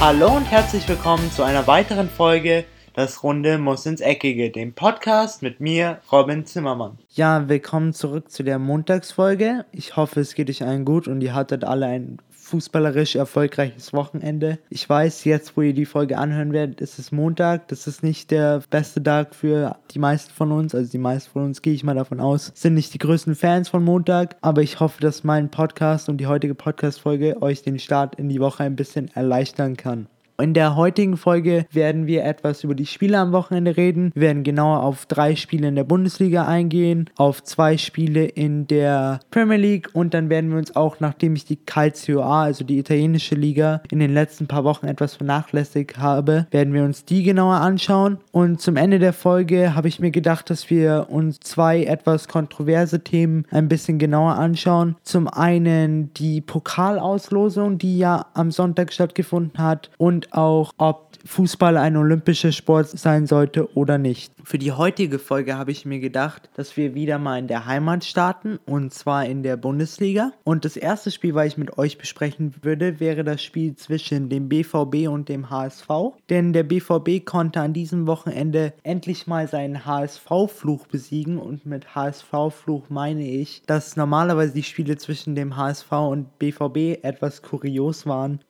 Hallo und herzlich willkommen zu einer weiteren Folge Das Runde muss ins Eckige, dem Podcast mit mir, Robin Zimmermann. Ja, willkommen zurück zu der Montagsfolge. Ich hoffe, es geht euch allen gut und ihr hattet alle ein fußballerisch erfolgreiches Wochenende. Ich weiß, jetzt, wo ihr die Folge anhören werdet, ist es Montag. Das ist nicht der beste Tag für die meisten von uns. Also die meisten von uns, gehe ich mal davon aus, sind nicht die größten Fans von Montag. Aber ich hoffe, dass mein Podcast und die heutige Podcast-Folge euch den Start in die Woche ein bisschen erleichtern kann. In der heutigen Folge werden wir etwas über die Spiele am Wochenende reden. Wir werden genauer auf drei Spiele in der Bundesliga eingehen, auf zwei Spiele in der Premier League und dann werden wir uns auch, nachdem ich die Calcio A, also die italienische Liga, in den letzten paar Wochen etwas vernachlässigt habe, werden wir uns die genauer anschauen. Und zum Ende der Folge habe ich mir gedacht, dass wir uns zwei etwas kontroverse Themen ein bisschen genauer anschauen. Zum einen die Pokalauslosung, die ja am Sonntag stattgefunden hat und auch, ob Fußball ein olympischer Sport sein sollte oder nicht. Für die heutige Folge habe ich mir gedacht, dass wir wieder mal in der Heimat starten und zwar in der Bundesliga. Und das erste Spiel, was ich mit euch besprechen würde, wäre das Spiel zwischen dem BVB und dem HSV. Denn der BVB konnte an diesem Wochenende endlich mal seinen HSV-Fluch besiegen und mit HSV-Fluch meine ich, dass normalerweise die Spiele zwischen dem HSV und BVB etwas kurios waren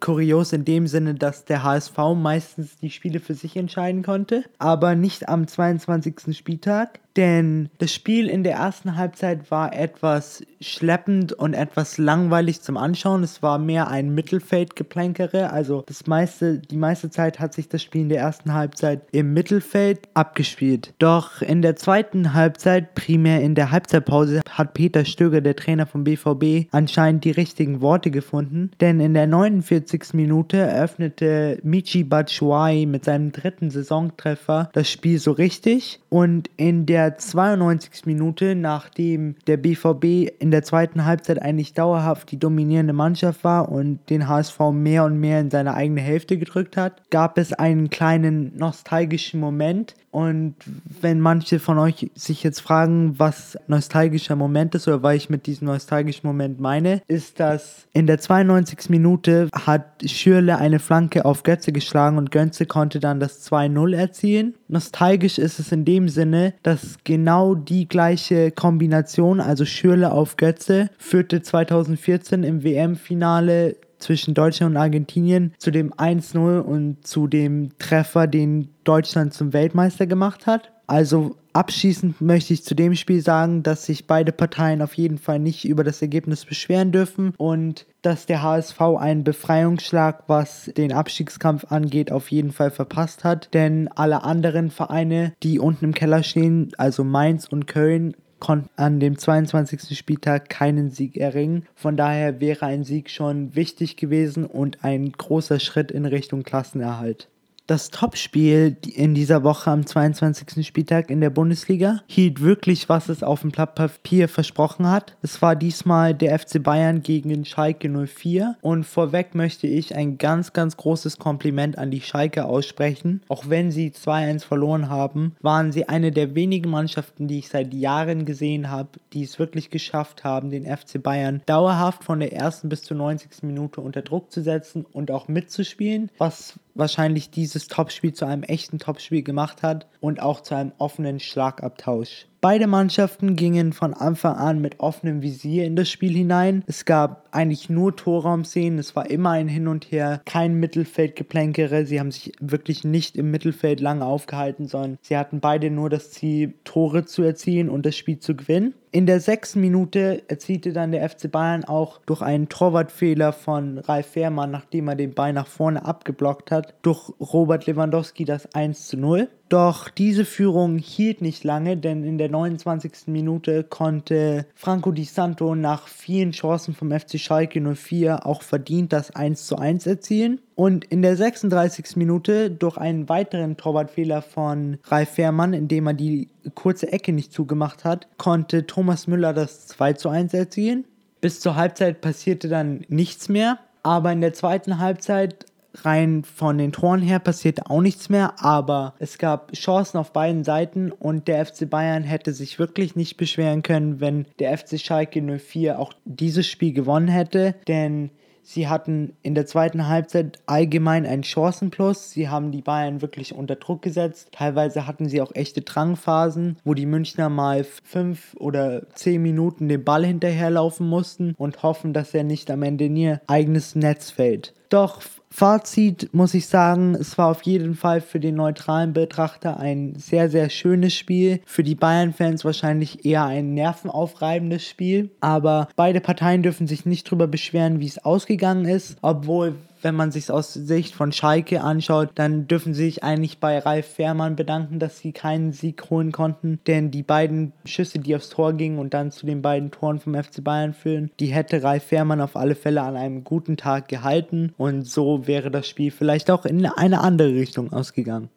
kurios in dem Sinne, dass der HSV meistens die Spiele für sich entscheiden konnte, aber nicht am 22. Spieltag denn das Spiel in der ersten Halbzeit war etwas schleppend und etwas langweilig zum Anschauen. Es war mehr ein Mittelfeldgeplänkere, also das meiste, die meiste Zeit hat sich das Spiel in der ersten Halbzeit im Mittelfeld abgespielt. Doch in der zweiten Halbzeit, primär in der Halbzeitpause, hat Peter Stöger, der Trainer vom BVB, anscheinend die richtigen Worte gefunden, denn in der 49. Minute eröffnete Michi Batshuayi mit seinem dritten Saisontreffer das Spiel so richtig und in der 92. Minute, nachdem der BVB in der zweiten Halbzeit eigentlich dauerhaft die dominierende Mannschaft war und den HSV mehr und mehr in seine eigene Hälfte gedrückt hat, gab es einen kleinen nostalgischen Moment, und wenn manche von euch sich jetzt fragen, was nostalgischer Moment ist oder was ich mit diesem nostalgischen Moment meine, ist, dass in der 92. Minute hat Schürle eine Flanke auf Götze geschlagen und Götze konnte dann das 2-0 erzielen. Nostalgisch ist es in dem Sinne, dass genau die gleiche Kombination, also Schürle auf Götze, führte 2014 im WM-Finale zwischen Deutschland und Argentinien zu dem 1-0 und zu dem Treffer, den Deutschland zum Weltmeister gemacht hat. Also abschließend möchte ich zu dem Spiel sagen, dass sich beide Parteien auf jeden Fall nicht über das Ergebnis beschweren dürfen und dass der HSV einen Befreiungsschlag, was den Abstiegskampf angeht, auf jeden Fall verpasst hat. Denn alle anderen Vereine, die unten im Keller stehen, also Mainz und Köln, konnten an dem 22. Spieltag keinen Sieg erringen. Von daher wäre ein Sieg schon wichtig gewesen und ein großer Schritt in Richtung Klassenerhalt. Das Topspiel in dieser Woche am 22. Spieltag in der Bundesliga hielt wirklich, was es auf dem Blatt Papier versprochen hat. Es war diesmal der FC Bayern gegen den Schalke 04 und vorweg möchte ich ein ganz, ganz großes Kompliment an die Schalke aussprechen. Auch wenn sie 2-1 verloren haben, waren sie eine der wenigen Mannschaften, die ich seit Jahren gesehen habe, die es wirklich geschafft haben, den FC Bayern dauerhaft von der ersten bis zur 90. Minute unter Druck zu setzen und auch mitzuspielen, was wahrscheinlich dieses Topspiel zu einem echten Topspiel gemacht hat und auch zu einem offenen Schlagabtausch. Beide Mannschaften gingen von Anfang an mit offenem Visier in das Spiel hinein. Es gab eigentlich nur Torraumszenen, es war immer ein Hin und Her, kein Mittelfeldgeplänkere. Sie haben sich wirklich nicht im Mittelfeld lange aufgehalten, sondern sie hatten beide nur das Ziel, Tore zu erzielen und das Spiel zu gewinnen. In der sechsten Minute erzielte dann der FC Bayern auch durch einen Torwartfehler von Ralf Fährmann, nachdem er den Ball nach vorne abgeblockt hat, durch Robert Lewandowski das 1 zu 0. Doch diese Führung hielt nicht lange, denn in der 29. Minute konnte Franco Di Santo nach vielen Chancen vom FC Schalke 04 auch verdient das 1 zu 1 erzielen. Und in der 36. Minute durch einen weiteren Torwartfehler von Ralf Fährmann, indem er die kurze Ecke nicht zugemacht hat, konnte Thomas Müller das 2 zu 1 erzielen. Bis zur Halbzeit passierte dann nichts mehr. Aber in der zweiten Halbzeit rein von den Toren her passierte auch nichts mehr, aber es gab Chancen auf beiden Seiten und der FC Bayern hätte sich wirklich nicht beschweren können, wenn der FC Schalke 04 auch dieses Spiel gewonnen hätte, denn Sie hatten in der zweiten Halbzeit allgemein einen Chancenplus. Sie haben die Bayern wirklich unter Druck gesetzt. Teilweise hatten sie auch echte Drangphasen, wo die Münchner mal fünf oder zehn Minuten den Ball hinterherlaufen mussten und hoffen, dass er nicht am Ende in ihr eigenes Netz fällt. Doch Fazit muss ich sagen, es war auf jeden Fall für den neutralen Betrachter ein sehr, sehr schönes Spiel. Für die Bayern-Fans wahrscheinlich eher ein nervenaufreibendes Spiel. Aber beide Parteien dürfen sich nicht darüber beschweren, wie es ausgegangen ist. Obwohl, wenn man sich aus Sicht von Schalke anschaut, dann dürfen sie sich eigentlich bei Ralf Fährmann bedanken, dass sie keinen Sieg holen konnten. Denn die beiden Schüsse, die aufs Tor gingen und dann zu den beiden Toren vom FC Bayern führen, die hätte Ralf Fährmann auf alle Fälle an einem guten Tag gehalten. Und so wäre das Spiel vielleicht auch in eine andere Richtung ausgegangen.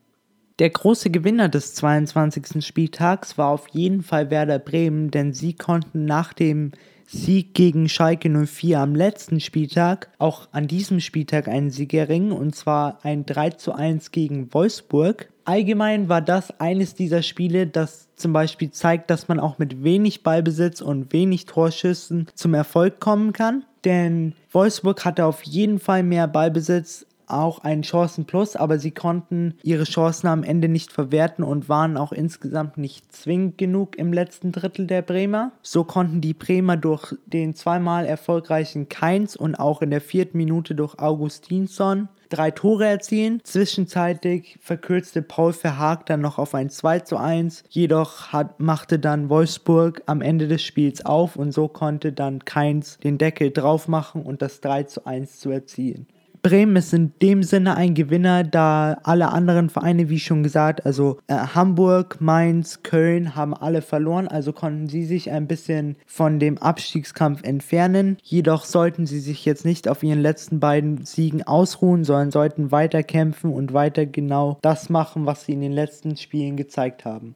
Der große Gewinner des 22. Spieltags war auf jeden Fall Werder Bremen, denn sie konnten nach dem Sieg gegen Schalke 04 am letzten Spieltag auch an diesem Spieltag einen Sieg erringen und zwar ein 3 zu 1 gegen Wolfsburg. Allgemein war das eines dieser Spiele, das zum Beispiel zeigt, dass man auch mit wenig Ballbesitz und wenig Torschüssen zum Erfolg kommen kann. Denn Wolfsburg hatte auf jeden Fall mehr Ballbesitz auch einen Chancenplus, aber sie konnten ihre Chancen am Ende nicht verwerten und waren auch insgesamt nicht zwingend genug im letzten Drittel der Bremer. So konnten die Bremer durch den zweimal erfolgreichen Keins und auch in der vierten Minute durch Augustinsson drei Tore erzielen. Zwischenzeitlich verkürzte Paul Verhaag dann noch auf ein 2 zu 1. Jedoch hat, machte dann Wolfsburg am Ende des Spiels auf und so konnte dann Keins den Deckel drauf machen und das 3 zu 1 zu erzielen. Bremen ist in dem Sinne ein Gewinner, da alle anderen Vereine, wie schon gesagt, also äh, Hamburg, Mainz, Köln haben alle verloren, also konnten sie sich ein bisschen von dem Abstiegskampf entfernen. Jedoch sollten sie sich jetzt nicht auf ihren letzten beiden Siegen ausruhen, sondern sollten weiter kämpfen und weiter genau das machen, was sie in den letzten Spielen gezeigt haben.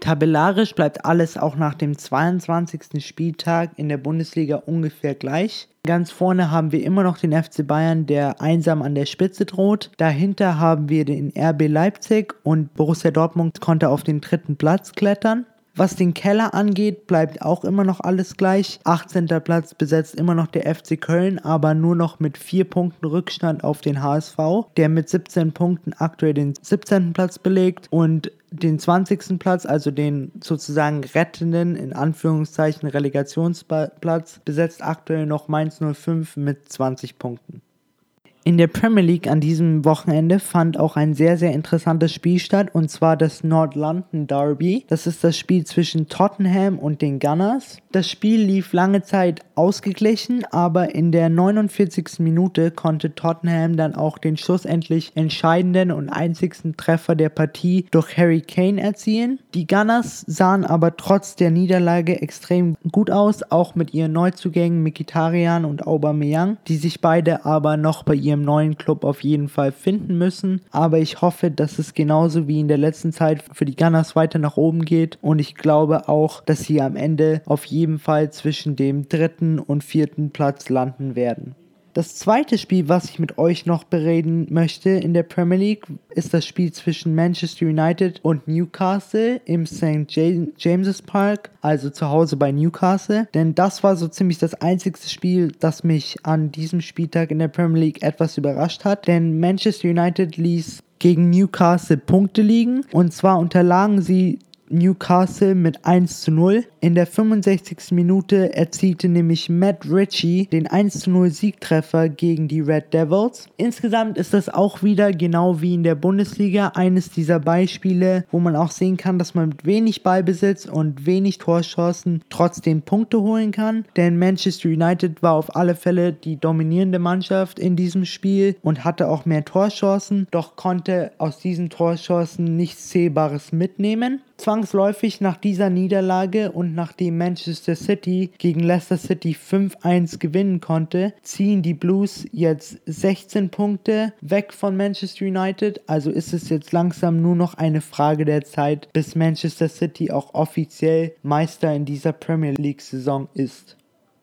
Tabellarisch bleibt alles auch nach dem 22. Spieltag in der Bundesliga ungefähr gleich. Ganz vorne haben wir immer noch den FC Bayern, der einsam an der Spitze droht. Dahinter haben wir den RB Leipzig und Borussia Dortmund konnte auf den dritten Platz klettern. Was den Keller angeht, bleibt auch immer noch alles gleich. 18. Platz besetzt immer noch der FC Köln, aber nur noch mit 4 Punkten Rückstand auf den HSV, der mit 17 Punkten aktuell den 17. Platz belegt und den 20. Platz, also den sozusagen rettenden, in Anführungszeichen Relegationsplatz, besetzt aktuell noch Mainz 05 mit 20 Punkten. In der Premier League an diesem Wochenende fand auch ein sehr, sehr interessantes Spiel statt und zwar das North London Derby. Das ist das Spiel zwischen Tottenham und den Gunners. Das Spiel lief lange Zeit ausgeglichen, aber in der 49. Minute konnte Tottenham dann auch den schlussendlich entscheidenden und einzigsten Treffer der Partie durch Harry Kane erzielen. Die Gunners sahen aber trotz der Niederlage extrem gut aus, auch mit ihren Neuzugängen Mikitarian und Aubameyang, die sich beide aber noch bei ihrem neuen Club auf jeden Fall finden müssen. Aber ich hoffe, dass es genauso wie in der letzten Zeit für die Gunners weiter nach oben geht. Und ich glaube auch, dass sie am Ende auf jeden Fall zwischen dem dritten und vierten Platz landen werden. Das zweite Spiel, was ich mit euch noch bereden möchte in der Premier League, ist das Spiel zwischen Manchester United und Newcastle im St. James's Park, also zu Hause bei Newcastle. Denn das war so ziemlich das einzige Spiel, das mich an diesem Spieltag in der Premier League etwas überrascht hat. Denn Manchester United ließ gegen Newcastle Punkte liegen. Und zwar unterlagen sie Newcastle mit 1 zu 0. In der 65. Minute erzielte nämlich Matt Ritchie den 1 zu 0 Siegtreffer gegen die Red Devils. Insgesamt ist das auch wieder genau wie in der Bundesliga eines dieser Beispiele, wo man auch sehen kann, dass man mit wenig Ballbesitz und wenig Torchancen trotzdem Punkte holen kann. Denn Manchester United war auf alle Fälle die dominierende Mannschaft in diesem Spiel und hatte auch mehr Torchancen, doch konnte aus diesen Torchancen nichts Zählbares mitnehmen. Zwangsläufig nach dieser Niederlage und nachdem Manchester City gegen Leicester City 5-1 gewinnen konnte, ziehen die Blues jetzt 16 Punkte weg von Manchester United. Also ist es jetzt langsam nur noch eine Frage der Zeit, bis Manchester City auch offiziell Meister in dieser Premier League Saison ist.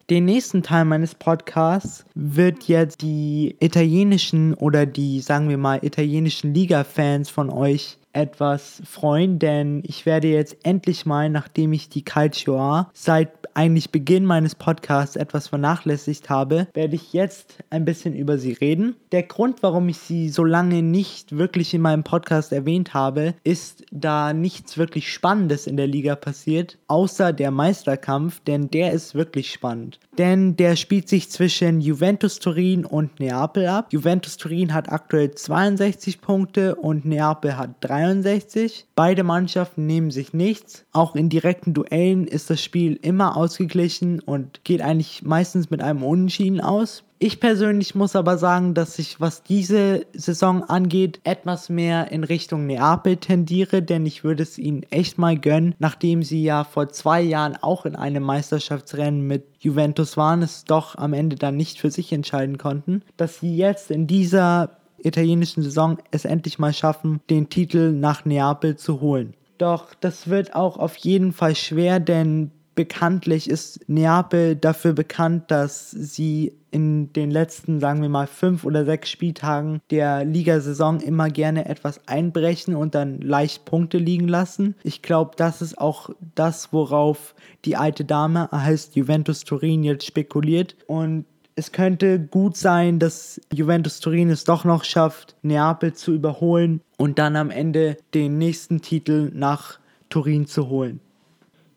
Den nächsten Teil meines Podcasts wird jetzt die italienischen oder die, sagen wir mal, italienischen Liga-Fans von euch etwas freuen, denn ich werde jetzt endlich mal, nachdem ich die Calcio seit eigentlich Beginn meines Podcasts etwas vernachlässigt habe, werde ich jetzt ein bisschen über sie reden. Der Grund, warum ich sie so lange nicht wirklich in meinem Podcast erwähnt habe, ist, da nichts wirklich Spannendes in der Liga passiert, außer der Meisterkampf, denn der ist wirklich spannend. Denn der spielt sich zwischen Juventus Turin und Neapel ab. Juventus Turin hat aktuell 62 Punkte und Neapel hat 63. Beide Mannschaften nehmen sich nichts. Auch in direkten Duellen ist das Spiel immer ausgeglichen und geht eigentlich meistens mit einem Unentschieden aus. Ich persönlich muss aber sagen, dass ich, was diese Saison angeht, etwas mehr in Richtung Neapel tendiere, denn ich würde es ihnen echt mal gönnen, nachdem sie ja vor zwei Jahren auch in einem Meisterschaftsrennen mit Juventus waren, es doch am Ende dann nicht für sich entscheiden konnten, dass sie jetzt in dieser italienischen Saison es endlich mal schaffen, den Titel nach Neapel zu holen. Doch das wird auch auf jeden Fall schwer, denn bekanntlich ist Neapel dafür bekannt, dass sie in den letzten, sagen wir mal, fünf oder sechs Spieltagen der Ligasaison immer gerne etwas einbrechen und dann leicht Punkte liegen lassen. Ich glaube, das ist auch das, worauf die alte Dame, heißt Juventus Turin, jetzt spekuliert. Und es könnte gut sein, dass Juventus Turin es doch noch schafft, Neapel zu überholen und dann am Ende den nächsten Titel nach Turin zu holen.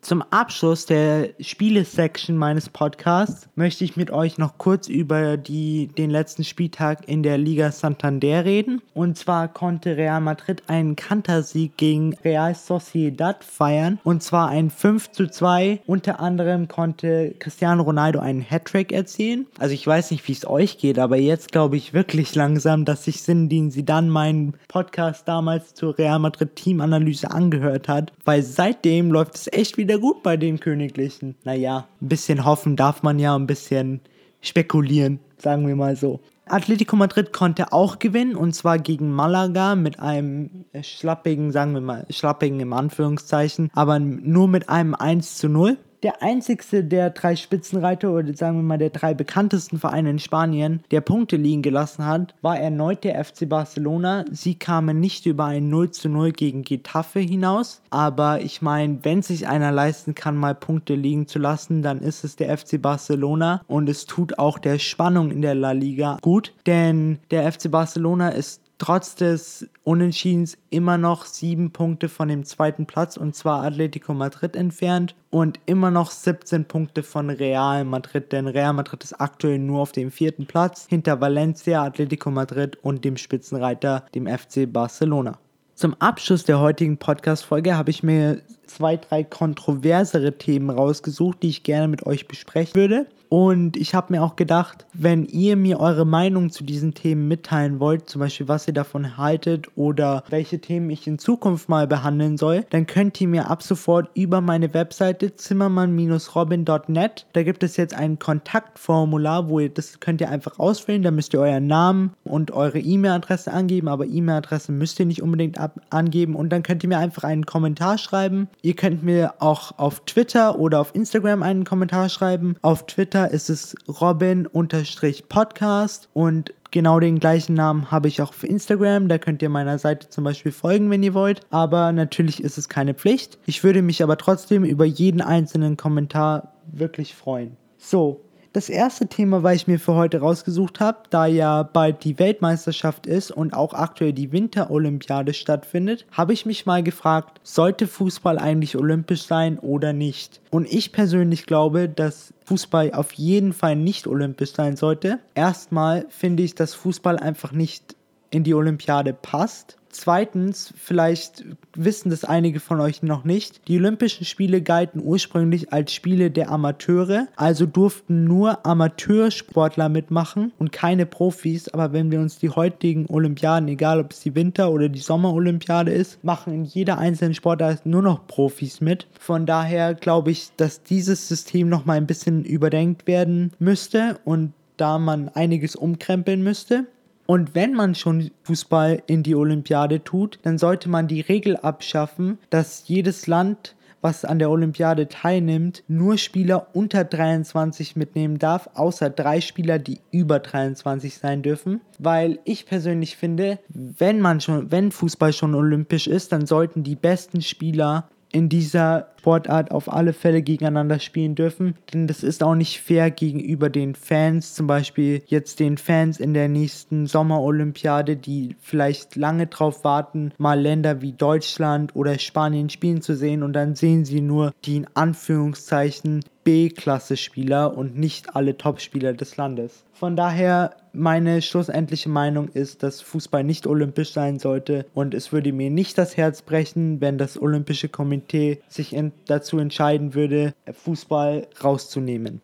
Zum Abschluss der Spiele-Section meines Podcasts möchte ich mit euch noch kurz über die, den letzten Spieltag in der Liga Santander reden. Und zwar konnte Real Madrid einen Kantersieg gegen Real Sociedad feiern. Und zwar ein 5 zu 2. Unter anderem konnte Cristiano Ronaldo einen Hattrick erzielen. Also ich weiß nicht, wie es euch geht, aber jetzt glaube ich wirklich langsam, dass sich Sindin sie dann meinen Podcast damals zur Real Madrid Teamanalyse angehört hat. Weil seitdem läuft es echt wieder wieder gut bei den Königlichen. Naja, ein bisschen hoffen darf man ja, ein bisschen spekulieren, sagen wir mal so. Atletico Madrid konnte auch gewinnen und zwar gegen Malaga mit einem schlappigen, sagen wir mal, schlappigen im Anführungszeichen, aber nur mit einem 1 zu 0 der einzigste der drei Spitzenreiter oder sagen wir mal der drei bekanntesten Vereine in Spanien, der Punkte liegen gelassen hat, war erneut der FC Barcelona. Sie kamen nicht über ein 0 zu 0 gegen Getafe hinaus, aber ich meine, wenn sich einer leisten kann, mal Punkte liegen zu lassen, dann ist es der FC Barcelona. Und es tut auch der Spannung in der La Liga gut, denn der FC Barcelona ist trotz des Unentschiedens immer noch sieben Punkte von dem zweiten Platz und zwar Atletico Madrid entfernt und immer noch 17 Punkte von Real Madrid, denn Real Madrid ist aktuell nur auf dem vierten Platz hinter Valencia, Atletico Madrid und dem Spitzenreiter, dem FC Barcelona. Zum Abschluss der heutigen Podcast-Folge habe ich mir zwei, drei kontroversere Themen rausgesucht, die ich gerne mit euch besprechen würde. Und ich habe mir auch gedacht, wenn ihr mir eure Meinung zu diesen Themen mitteilen wollt, zum Beispiel was ihr davon haltet oder welche Themen ich in Zukunft mal behandeln soll, dann könnt ihr mir ab sofort über meine Webseite zimmermann-robin.net, da gibt es jetzt ein Kontaktformular, wo ihr das könnt ihr einfach ausfüllen, da müsst ihr euren Namen und eure E-Mail-Adresse angeben, aber E-Mail-Adresse müsst ihr nicht unbedingt angeben und dann könnt ihr mir einfach einen Kommentar schreiben Ihr könnt mir auch auf Twitter oder auf Instagram einen Kommentar schreiben. Auf Twitter ist es Robin-Podcast und genau den gleichen Namen habe ich auch auf Instagram. Da könnt ihr meiner Seite zum Beispiel folgen, wenn ihr wollt. Aber natürlich ist es keine Pflicht. Ich würde mich aber trotzdem über jeden einzelnen Kommentar wirklich freuen. So, das erste Thema, was ich mir für heute rausgesucht habe, da ja bald die Weltmeisterschaft ist und auch aktuell die Winterolympiade stattfindet, habe ich mich mal gefragt, sollte Fußball eigentlich olympisch sein oder nicht? Und ich persönlich glaube, dass Fußball auf jeden Fall nicht olympisch sein sollte. Erstmal finde ich, dass Fußball einfach nicht in die Olympiade passt. Zweitens, vielleicht wissen das einige von euch noch nicht, die Olympischen Spiele galten ursprünglich als Spiele der Amateure, also durften nur Amateursportler mitmachen und keine Profis, aber wenn wir uns die heutigen Olympiaden, egal ob es die Winter- oder die Sommerolympiade ist, machen in jeder einzelnen Sportart nur noch Profis mit. Von daher glaube ich, dass dieses System noch mal ein bisschen überdenkt werden müsste und da man einiges umkrempeln müsste. Und wenn man schon Fußball in die Olympiade tut, dann sollte man die Regel abschaffen, dass jedes Land was an der Olympiade teilnimmt, nur Spieler unter 23 mitnehmen darf, außer drei Spieler, die über 23 sein dürfen. Weil ich persönlich finde, wenn man schon, wenn Fußball schon olympisch ist, dann sollten die besten Spieler in dieser Sportart auf alle Fälle gegeneinander spielen dürfen. Denn das ist auch nicht fair gegenüber den Fans, zum Beispiel jetzt den Fans in der nächsten Sommerolympiade, die vielleicht lange drauf warten, mal Länder wie Deutschland oder Spanien spielen zu sehen und dann sehen sie nur die in Anführungszeichen B-Klasse-Spieler und nicht alle Top-Spieler des Landes. Von daher, meine schlussendliche Meinung ist, dass Fußball nicht olympisch sein sollte und es würde mir nicht das Herz brechen, wenn das Olympische Komitee sich dazu entscheiden würde, Fußball rauszunehmen.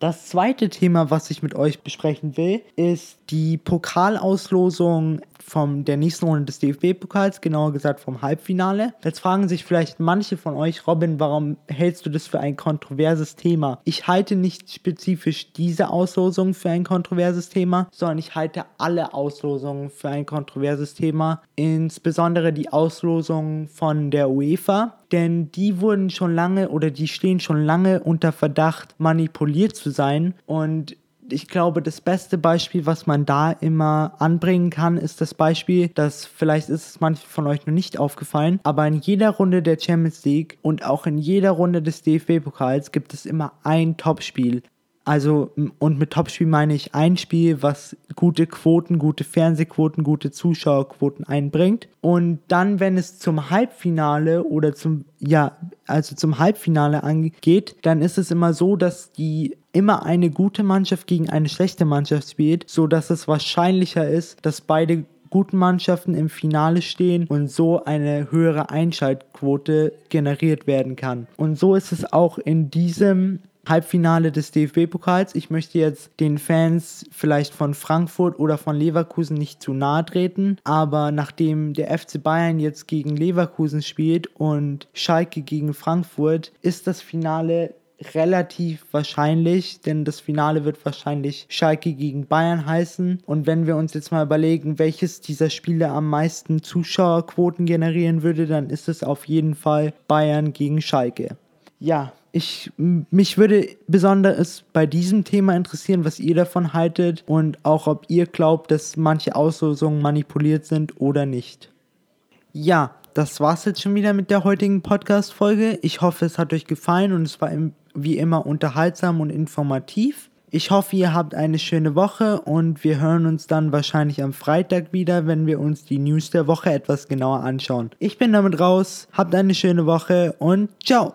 Das zweite Thema, was ich mit euch besprechen will, ist die Pokalauslosung von der nächsten Runde des DFB-Pokals, genauer gesagt vom Halbfinale. Jetzt fragen sich vielleicht manche von euch, Robin, warum hältst du das für ein kontroverses Thema? Ich halte nicht spezifisch diese Auslosung für ein kontroverses Thema, sondern ich halte alle Auslosungen für ein kontroverses Thema, insbesondere die Auslosung von der UEFA denn die wurden schon lange oder die stehen schon lange unter Verdacht, manipuliert zu sein. Und ich glaube, das beste Beispiel, was man da immer anbringen kann, ist das Beispiel, dass vielleicht ist es manchen von euch noch nicht aufgefallen, aber in jeder Runde der Champions League und auch in jeder Runde des DFB-Pokals gibt es immer ein Topspiel. Also, und mit Topspiel meine ich ein Spiel, was gute Quoten, gute Fernsehquoten, gute Zuschauerquoten einbringt. Und dann, wenn es zum Halbfinale oder zum, ja, also zum Halbfinale angeht, dann ist es immer so, dass die immer eine gute Mannschaft gegen eine schlechte Mannschaft spielt, so dass es wahrscheinlicher ist, dass beide guten Mannschaften im Finale stehen und so eine höhere Einschaltquote generiert werden kann. Und so ist es auch in diesem Halbfinale des DFB-Pokals. Ich möchte jetzt den Fans vielleicht von Frankfurt oder von Leverkusen nicht zu nahe treten, aber nachdem der FC Bayern jetzt gegen Leverkusen spielt und Schalke gegen Frankfurt, ist das Finale relativ wahrscheinlich, denn das Finale wird wahrscheinlich Schalke gegen Bayern heißen. Und wenn wir uns jetzt mal überlegen, welches dieser Spiele am meisten Zuschauerquoten generieren würde, dann ist es auf jeden Fall Bayern gegen Schalke. Ja, ich, mich würde besonders bei diesem Thema interessieren, was ihr davon haltet und auch ob ihr glaubt, dass manche Auslosungen manipuliert sind oder nicht. Ja, das war's jetzt schon wieder mit der heutigen Podcast-Folge. Ich hoffe, es hat euch gefallen und es war wie immer unterhaltsam und informativ. Ich hoffe, ihr habt eine schöne Woche und wir hören uns dann wahrscheinlich am Freitag wieder, wenn wir uns die News der Woche etwas genauer anschauen. Ich bin damit raus, habt eine schöne Woche und ciao!